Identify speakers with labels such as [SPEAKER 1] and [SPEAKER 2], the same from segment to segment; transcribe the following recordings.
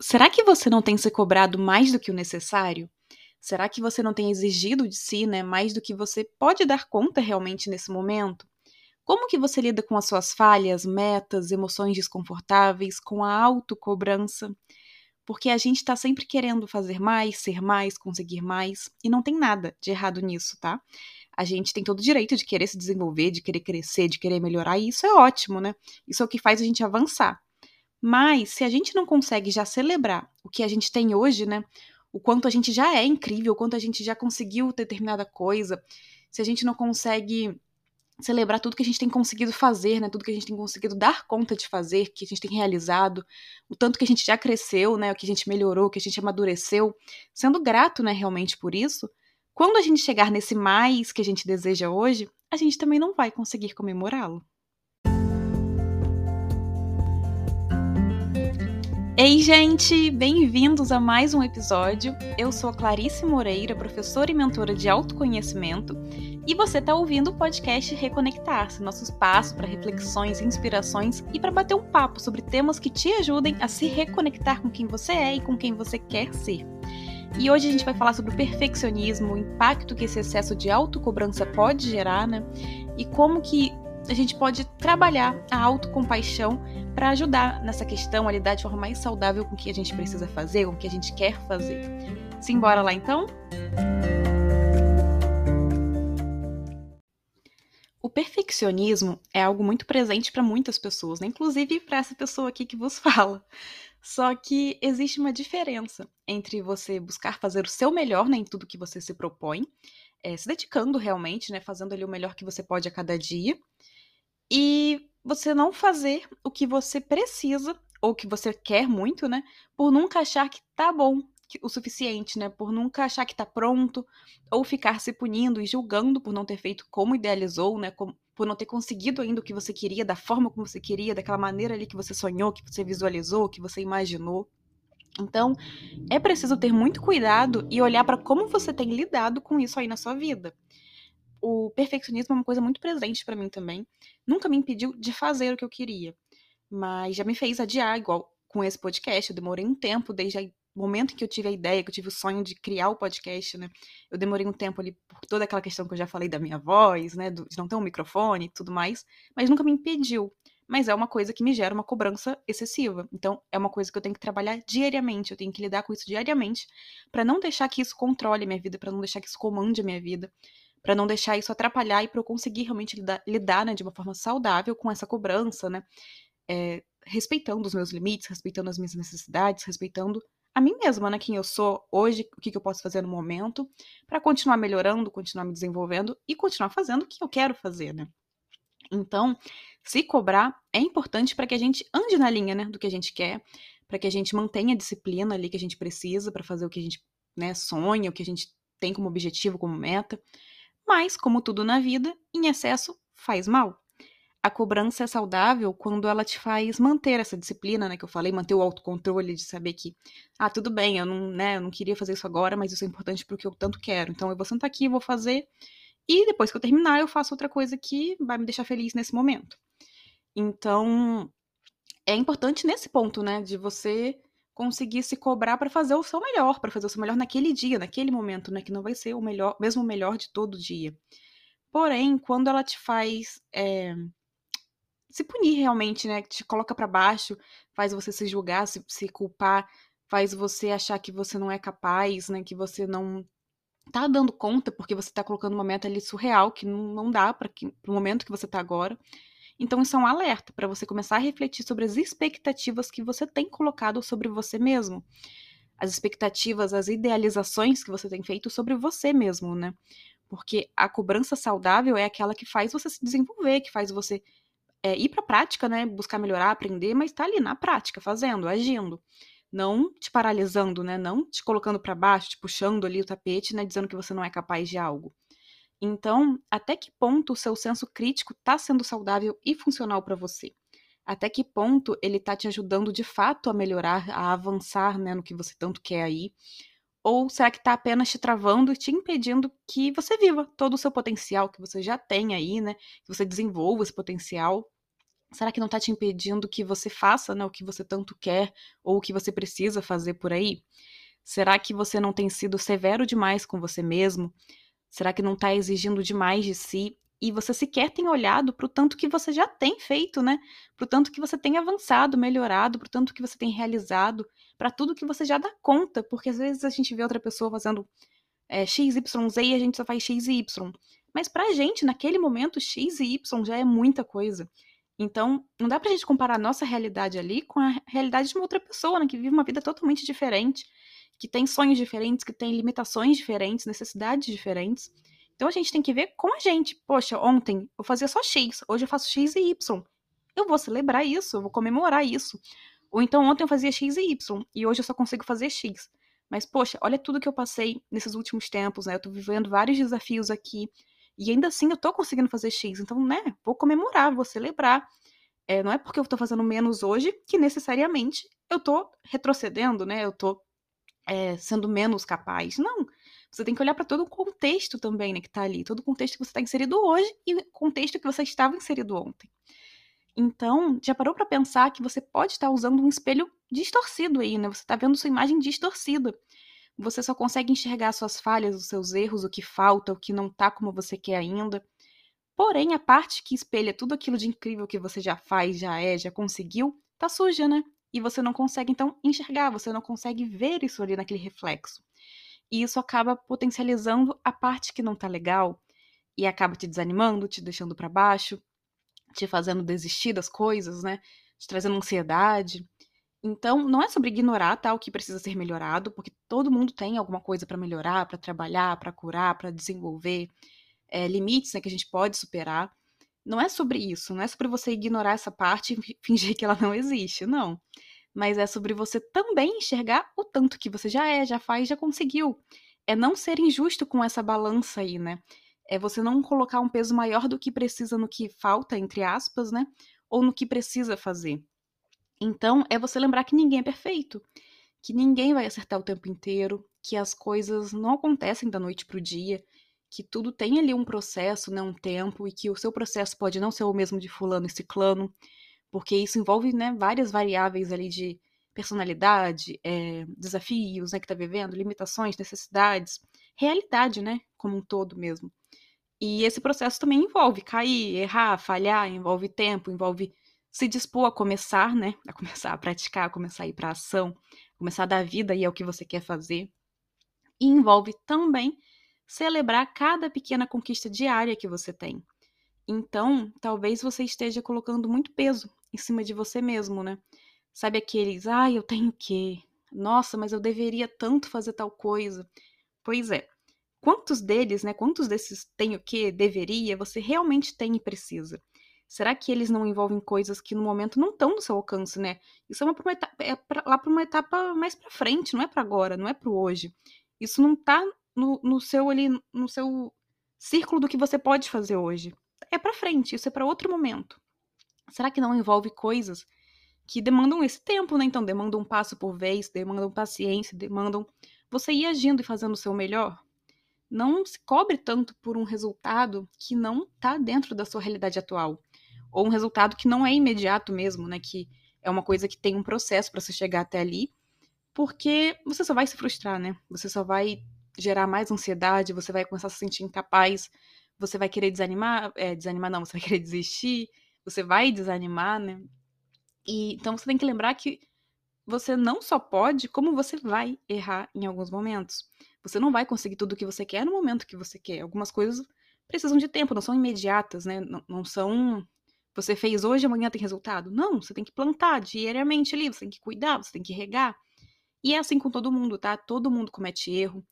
[SPEAKER 1] será que você não tem se cobrado mais do que o necessário? Será que você não tem exigido de si, né, mais do que você pode dar conta realmente nesse momento? Como que você lida com as suas falhas, metas, emoções desconfortáveis, com a autocobrança? Porque a gente está sempre querendo fazer mais, ser mais, conseguir mais, e não tem nada de errado nisso, tá? A gente tem todo o direito de querer se desenvolver, de querer crescer, de querer melhorar, e isso é ótimo, né? Isso é o que faz a gente avançar. Mas se a gente não consegue já celebrar o que a gente tem hoje, né? O quanto a gente já é incrível, o quanto a gente já conseguiu determinada coisa, se a gente não consegue celebrar tudo que a gente tem conseguido fazer, né? Tudo que a gente tem conseguido dar conta de fazer, que a gente tem realizado, o tanto que a gente já cresceu, né? O que a gente melhorou, o que a gente amadureceu, sendo grato, né, realmente por isso. Quando a gente chegar nesse mais que a gente deseja hoje, a gente também não vai conseguir comemorá-lo. Ei, gente! Bem-vindos a mais um episódio. Eu sou a Clarice Moreira, professora e mentora de autoconhecimento, e você está ouvindo o podcast Reconectar-se, nosso espaço para reflexões, inspirações e para bater um papo sobre temas que te ajudem a se reconectar com quem você é e com quem você quer ser. E hoje a gente vai falar sobre o perfeccionismo, o impacto que esse excesso de autocobrança pode gerar, né? E como que a gente pode trabalhar a autocompaixão para ajudar nessa questão a lidar de forma mais saudável com o que a gente precisa fazer, com o que a gente quer fazer. Simbora lá então? O perfeccionismo é algo muito presente para muitas pessoas, né? inclusive para essa pessoa aqui que vos fala. Só que existe uma diferença entre você buscar fazer o seu melhor né, em tudo que você se propõe, é, se dedicando realmente, né, fazendo ali o melhor que você pode a cada dia, e você não fazer o que você precisa ou que você quer muito, né? Por nunca achar que tá bom o suficiente, né? Por nunca achar que tá pronto ou ficar se punindo e julgando por não ter feito como idealizou, né? Por não ter conseguido ainda o que você queria, da forma como você queria, daquela maneira ali que você sonhou, que você visualizou, que você imaginou. Então, é preciso ter muito cuidado e olhar para como você tem lidado com isso aí na sua vida o perfeccionismo é uma coisa muito presente para mim também. Nunca me impediu de fazer o que eu queria, mas já me fez adiar, igual com esse podcast. Eu demorei um tempo, desde o momento em que eu tive a ideia, que eu tive o sonho de criar o podcast, né? Eu demorei um tempo ali por toda aquela questão que eu já falei da minha voz, né? de não ter um microfone e tudo mais, mas nunca me impediu. Mas é uma coisa que me gera uma cobrança excessiva. Então, é uma coisa que eu tenho que trabalhar diariamente. Eu tenho que lidar com isso diariamente para não deixar que isso controle a minha vida, para não deixar que isso comande a minha vida, para não deixar isso atrapalhar e para eu conseguir realmente lidar, lidar né, de uma forma saudável com essa cobrança, né? É, respeitando os meus limites, respeitando as minhas necessidades, respeitando a mim mesma, né? Quem eu sou hoje, o que, que eu posso fazer no momento, para continuar melhorando, continuar me desenvolvendo e continuar fazendo o que eu quero fazer, né? Então, se cobrar é importante para que a gente ande na linha, né, do que a gente quer, para que a gente mantenha a disciplina ali que a gente precisa para fazer o que a gente, né, sonha, o que a gente tem como objetivo, como meta. Mas, como tudo na vida, em excesso faz mal. A cobrança é saudável quando ela te faz manter essa disciplina, né, que eu falei, manter o autocontrole de saber que, ah, tudo bem, eu não, né, eu não queria fazer isso agora, mas isso é importante porque eu tanto quero. Então eu vou sentar aqui, vou fazer, e depois que eu terminar, eu faço outra coisa que vai me deixar feliz nesse momento. Então, é importante nesse ponto, né, de você conseguir se cobrar para fazer o seu melhor, para fazer o seu melhor naquele dia, naquele momento, né? Que não vai ser o melhor, mesmo o melhor de todo dia. Porém, quando ela te faz é, se punir realmente, né? Te coloca para baixo, faz você se julgar, se, se culpar, faz você achar que você não é capaz, né? Que você não tá dando conta porque você tá colocando uma meta ali surreal que não, não dá para o momento que você tá agora. Então, isso é um alerta para você começar a refletir sobre as expectativas que você tem colocado sobre você mesmo. As expectativas, as idealizações que você tem feito sobre você mesmo, né? Porque a cobrança saudável é aquela que faz você se desenvolver, que faz você é, ir para a prática, né? Buscar melhorar, aprender, mas tá ali na prática, fazendo, agindo. Não te paralisando, né? Não te colocando para baixo, te puxando ali o tapete, né? Dizendo que você não é capaz de algo. Então, até que ponto o seu senso crítico está sendo saudável e funcional para você? Até que ponto ele está te ajudando de fato a melhorar, a avançar né, no que você tanto quer aí? Ou será que está apenas te travando e te impedindo que você viva todo o seu potencial que você já tem aí, né? Que você desenvolva esse potencial Será que não está te impedindo que você faça né, o que você tanto quer ou o que você precisa fazer por aí? Será que você não tem sido severo demais com você mesmo? Será que não está exigindo demais de si? E você sequer tem olhado para o tanto que você já tem feito, né? Para o tanto que você tem avançado, melhorado, para o tanto que você tem realizado, para tudo que você já dá conta, porque às vezes a gente vê outra pessoa fazendo é, X, Y, Z e a gente só faz X e Y. Mas pra gente, naquele momento, X e Y já é muita coisa. Então, não dá pra gente comparar a nossa realidade ali com a realidade de uma outra pessoa, né, que vive uma vida totalmente diferente, que tem sonhos diferentes, que tem limitações diferentes, necessidades diferentes. Então a gente tem que ver com a gente. Poxa, ontem eu fazia só X, hoje eu faço X e Y. Eu vou celebrar isso, eu vou comemorar isso. Ou então ontem eu fazia X e Y e hoje eu só consigo fazer X. Mas, poxa, olha tudo que eu passei nesses últimos tempos, né? Eu tô vivendo vários desafios aqui. E ainda assim eu tô conseguindo fazer X. Então, né, vou comemorar, vou celebrar. É, não é porque eu tô fazendo menos hoje que necessariamente eu tô retrocedendo, né? Eu tô é, sendo menos capaz. Não. Você tem que olhar para todo o contexto também, né, que tá ali. Todo o contexto que você está inserido hoje e o contexto que você estava inserido ontem. Então, já parou para pensar que você pode estar usando um espelho distorcido aí, né? Você está vendo sua imagem distorcida. Você só consegue enxergar suas falhas, os seus erros, o que falta, o que não tá como você quer ainda. Porém, a parte que espelha tudo aquilo de incrível que você já faz, já é, já conseguiu, tá suja, né? E você não consegue, então, enxergar, você não consegue ver isso ali naquele reflexo. E isso acaba potencializando a parte que não tá legal e acaba te desanimando, te deixando para baixo, te fazendo desistir das coisas, né? Te trazendo ansiedade. Então, não é sobre ignorar tá, que precisa ser melhorado, porque todo mundo tem alguma coisa para melhorar, para trabalhar, para curar, para desenvolver, é, limites né, que a gente pode superar. Não é sobre isso, não é sobre você ignorar essa parte e fingir que ela não existe, não. Mas é sobre você também enxergar o tanto que você já é, já faz, já conseguiu. É não ser injusto com essa balança aí, né? É você não colocar um peso maior do que precisa no que falta, entre aspas, né? Ou no que precisa fazer. Então, é você lembrar que ninguém é perfeito, que ninguém vai acertar o tempo inteiro, que as coisas não acontecem da noite para o dia, que tudo tem ali um processo, né, um tempo, e que o seu processo pode não ser o mesmo de fulano e ciclano, porque isso envolve né, várias variáveis ali de personalidade, é, desafios né, que está vivendo, limitações, necessidades, realidade, né, como um todo mesmo. E esse processo também envolve cair, errar, falhar, envolve tempo, envolve se dispor a começar, né? A começar a praticar, a começar a ir para ação, começar a dar vida e é o que você quer fazer. E envolve também celebrar cada pequena conquista diária que você tem. Então, talvez você esteja colocando muito peso em cima de você mesmo, né? Sabe aqueles, ah, eu tenho que, nossa, mas eu deveria tanto fazer tal coisa. Pois é. Quantos deles, né? Quantos desses tenho que, deveria, você realmente tem e precisa? será que eles não envolvem coisas que no momento não estão no seu alcance, né? Isso é, uma, é pra, lá para uma etapa mais para frente, não é para agora, não é para hoje. Isso não tá no, no seu ali, no seu círculo do que você pode fazer hoje. É para frente, isso é para outro momento. Será que não envolve coisas que demandam esse tempo, né? Então, demandam um passo por vez, demandam paciência, demandam você ir agindo e fazendo o seu melhor? Não se cobre tanto por um resultado que não está dentro da sua realidade atual ou um resultado que não é imediato mesmo, né? Que é uma coisa que tem um processo para você chegar até ali, porque você só vai se frustrar, né? Você só vai gerar mais ansiedade, você vai começar a se sentir incapaz, você vai querer desanimar, é, desanimar não, você vai querer desistir, você vai desanimar, né? E então você tem que lembrar que você não só pode, como você vai errar em alguns momentos. Você não vai conseguir tudo o que você quer no momento que você quer. Algumas coisas precisam de tempo, não são imediatas, né? Não, não são você fez hoje, amanhã tem resultado? Não, você tem que plantar diariamente ali, você tem que cuidar, você tem que regar. E é assim com todo mundo, tá? Todo mundo comete erro,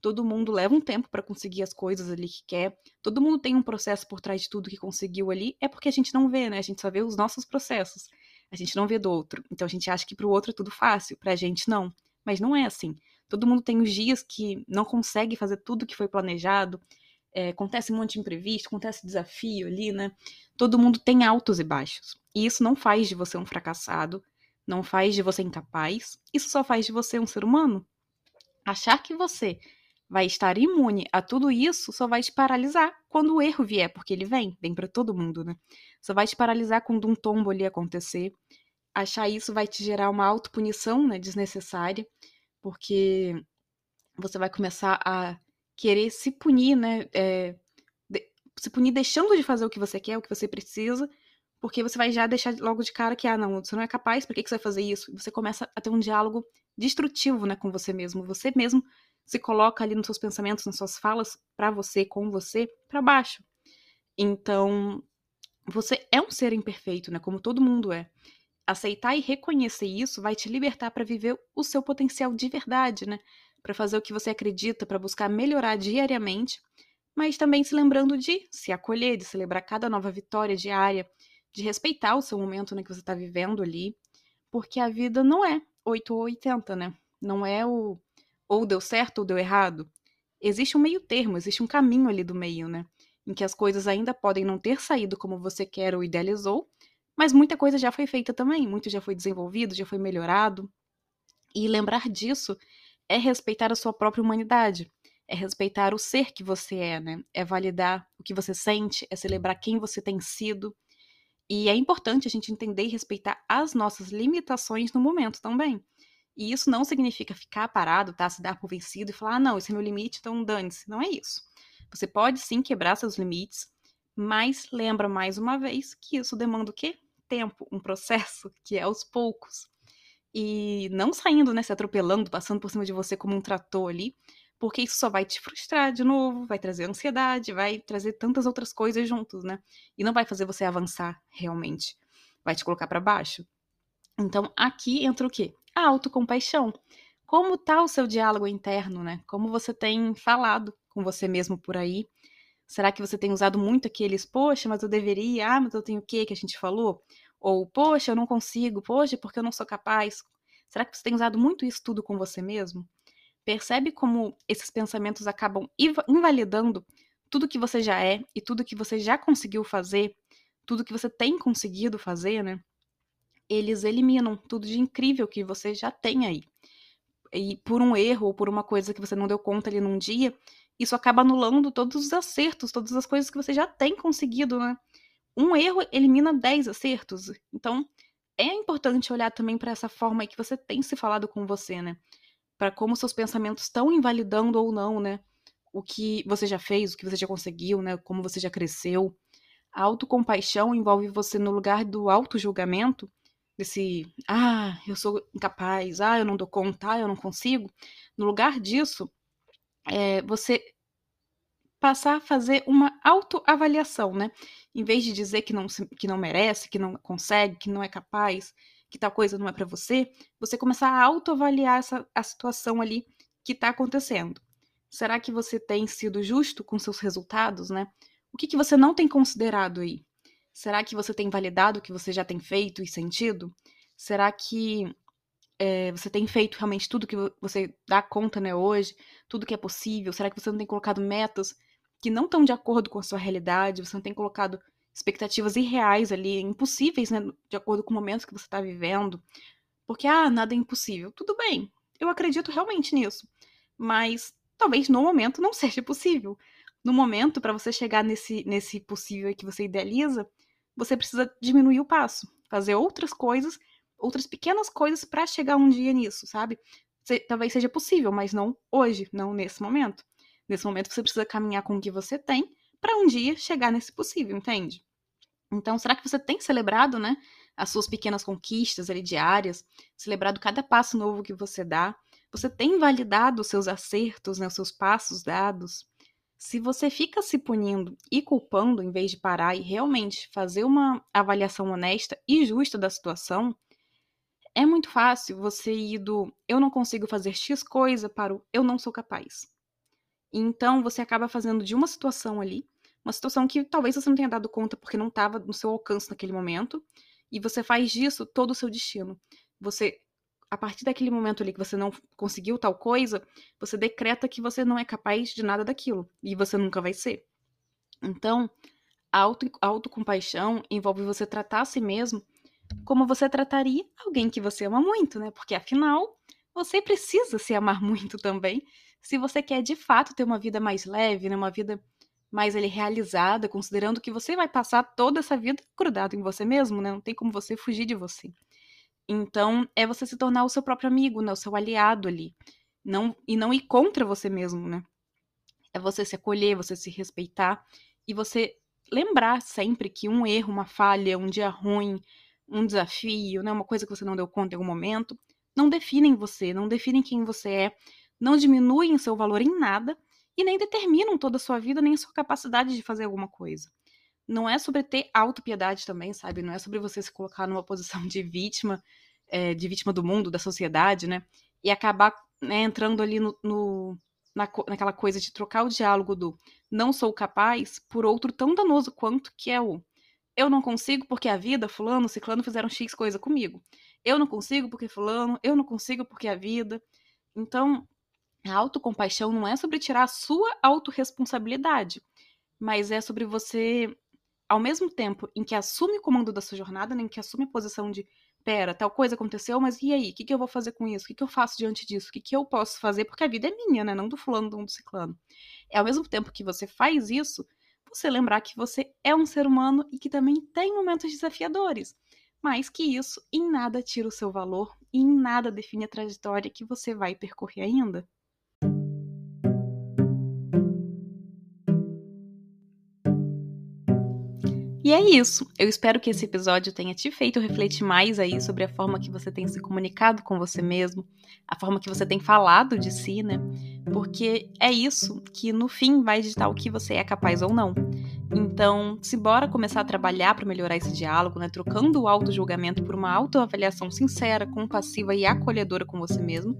[SPEAKER 1] todo mundo leva um tempo para conseguir as coisas ali que quer, todo mundo tem um processo por trás de tudo que conseguiu ali, é porque a gente não vê, né? A gente só vê os nossos processos. A gente não vê do outro. Então a gente acha que pro outro é tudo fácil, pra gente não. Mas não é assim. Todo mundo tem os dias que não consegue fazer tudo que foi planejado, é, acontece um monte de imprevisto, acontece desafio ali, né? Todo mundo tem altos e baixos. E isso não faz de você um fracassado, não faz de você incapaz, isso só faz de você um ser humano. Achar que você vai estar imune a tudo isso, só vai te paralisar quando o erro vier, porque ele vem, vem para todo mundo, né? Só vai te paralisar quando um tombo ali acontecer. Achar isso vai te gerar uma autopunição, né, desnecessária, porque você vai começar a querer se punir, né? É, de, se punir deixando de fazer o que você quer, o que você precisa, porque você vai já deixar logo de cara que, ah, não, você não é capaz, por que, que você vai fazer isso? Você começa a ter um diálogo destrutivo, né, com você mesmo. Você mesmo se coloca ali nos seus pensamentos, nas suas falas, para você, com você, para baixo. Então, você é um ser imperfeito, né, como todo mundo é. Aceitar e reconhecer isso vai te libertar para viver o seu potencial de verdade, né? Para fazer o que você acredita, para buscar melhorar diariamente, mas também se lembrando de se acolher, de celebrar cada nova vitória diária, de respeitar o seu momento né, que você está vivendo ali, porque a vida não é 8 ou 80, né? Não é o ou deu certo ou deu errado. Existe um meio termo, existe um caminho ali do meio, né? Em que as coisas ainda podem não ter saído como você quer ou idealizou, mas muita coisa já foi feita também, muito já foi desenvolvido, já foi melhorado. E lembrar disso é respeitar a sua própria humanidade, é respeitar o ser que você é, né? É validar o que você sente, é celebrar quem você tem sido e é importante a gente entender e respeitar as nossas limitações no momento também. E isso não significa ficar parado, tá? Se dar por vencido e falar, ah, não, esse é meu limite, então dane-se. Não é isso. Você pode sim quebrar seus limites, mas lembra mais uma vez que isso demanda o quê? Tempo, um processo que é aos poucos. E não saindo, né, se atropelando, passando por cima de você como um trator ali, porque isso só vai te frustrar de novo, vai trazer ansiedade, vai trazer tantas outras coisas juntos, né? E não vai fazer você avançar realmente, vai te colocar para baixo. Então, aqui entra o quê? A autocompaixão. Como tá o seu diálogo interno, né? Como você tem falado com você mesmo por aí? Será que você tem usado muito aqueles, poxa, mas eu deveria, ah, mas eu tenho o quê que a gente falou? Ou, poxa, eu não consigo, poxa, porque eu não sou capaz? Será que você tem usado muito isso tudo com você mesmo? Percebe como esses pensamentos acabam invalidando tudo que você já é e tudo que você já conseguiu fazer, tudo que você tem conseguido fazer, né? Eles eliminam tudo de incrível que você já tem aí. E por um erro ou por uma coisa que você não deu conta ali num dia, isso acaba anulando todos os acertos, todas as coisas que você já tem conseguido, né? Um erro elimina 10 acertos. Então, é importante olhar também para essa forma aí que você tem se falado com você, né? para como seus pensamentos estão invalidando ou não, né? O que você já fez, o que você já conseguiu, né? Como você já cresceu. A autocompaixão envolve você no lugar do auto-julgamento, desse, ah, eu sou incapaz, ah, eu não dou conta, ah, eu não consigo. No lugar disso, é, você passar a fazer uma autoavaliação, né? Em vez de dizer que não, que não merece, que não consegue, que não é capaz, que tal coisa não é para você, você começar a autoavaliar essa, a situação ali que está acontecendo. Será que você tem sido justo com seus resultados, né? O que, que você não tem considerado aí? Será que você tem validado o que você já tem feito e sentido? Será que é, você tem feito realmente tudo que você dá conta né, hoje? Tudo que é possível? Será que você não tem colocado metas que não estão de acordo com a sua realidade? Você não tem colocado expectativas irreais ali, impossíveis, né, de acordo com o momento que você está vivendo. Porque, ah, nada é impossível. Tudo bem, eu acredito realmente nisso. Mas talvez no momento não seja possível. No momento, para você chegar nesse, nesse possível que você idealiza, você precisa diminuir o passo, fazer outras coisas, outras pequenas coisas para chegar um dia nisso, sabe? talvez seja possível, mas não hoje, não nesse momento. Nesse momento você precisa caminhar com o que você tem para um dia chegar nesse possível, entende? Então, será que você tem celebrado, né, as suas pequenas conquistas ali diárias, celebrado cada passo novo que você dá? Você tem validado os seus acertos, né, os seus passos dados? Se você fica se punindo e culpando em vez de parar e realmente fazer uma avaliação honesta e justa da situação, é muito fácil você ir do eu não consigo fazer X coisa para o eu não sou capaz. Então você acaba fazendo de uma situação ali, uma situação que talvez você não tenha dado conta porque não estava no seu alcance naquele momento, e você faz disso todo o seu destino. Você, a partir daquele momento ali que você não conseguiu tal coisa, você decreta que você não é capaz de nada daquilo, e você nunca vai ser. Então, a auto, autocompaixão envolve você tratar a si mesmo como você trataria alguém que você ama muito, né? Porque afinal, você precisa se amar muito também se você quer de fato ter uma vida mais leve, né, uma vida mais ele, realizada, considerando que você vai passar toda essa vida grudado em você mesmo, né? Não tem como você fugir de você. Então, é você se tornar o seu próprio amigo, né? O seu aliado ali. Não, e não ir contra você mesmo, né? É você se acolher, você se respeitar e você lembrar sempre que um erro, uma falha, um dia ruim, um desafio, né, uma coisa que você não deu conta em algum momento, não definem você, não definem quem você é, não diminuem seu valor em nada e nem determinam toda a sua vida, nem a sua capacidade de fazer alguma coisa. Não é sobre ter autopiedade também, sabe? Não é sobre você se colocar numa posição de vítima, é, de vítima do mundo, da sociedade, né? E acabar né, entrando ali no, no na, naquela coisa de trocar o diálogo do não sou capaz por outro tão danoso quanto que é o eu não consigo porque a vida, fulano, ciclano fizeram X coisa comigo. Eu não consigo porque fulano, eu não consigo porque a vida. Então, a autocompaixão não é sobre tirar a sua autorresponsabilidade, mas é sobre você, ao mesmo tempo em que assume o comando da sua jornada, né, em que assume a posição de pera, tal coisa aconteceu, mas e aí? O que, que eu vou fazer com isso? O que, que eu faço diante disso? O que, que eu posso fazer? Porque a vida é minha, né? Não do fulano, não do ciclano. É ao mesmo tempo que você faz isso, você lembrar que você é um ser humano e que também tem momentos desafiadores. Mas que isso em nada tira o seu valor e em nada define a trajetória que você vai percorrer ainda. E é isso. Eu espero que esse episódio tenha te feito refletir mais aí sobre a forma que você tem se comunicado com você mesmo, a forma que você tem falado de si, né? Porque é isso que no fim vai ditar o que você é capaz ou não. Então, se bora começar a trabalhar para melhorar esse diálogo, né? Trocando o auto-julgamento por uma autoavaliação sincera, compassiva e acolhedora com você mesmo,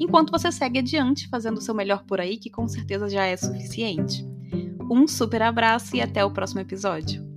[SPEAKER 1] enquanto você segue adiante fazendo o seu melhor por aí, que com certeza já é suficiente. Um super abraço e até o próximo episódio.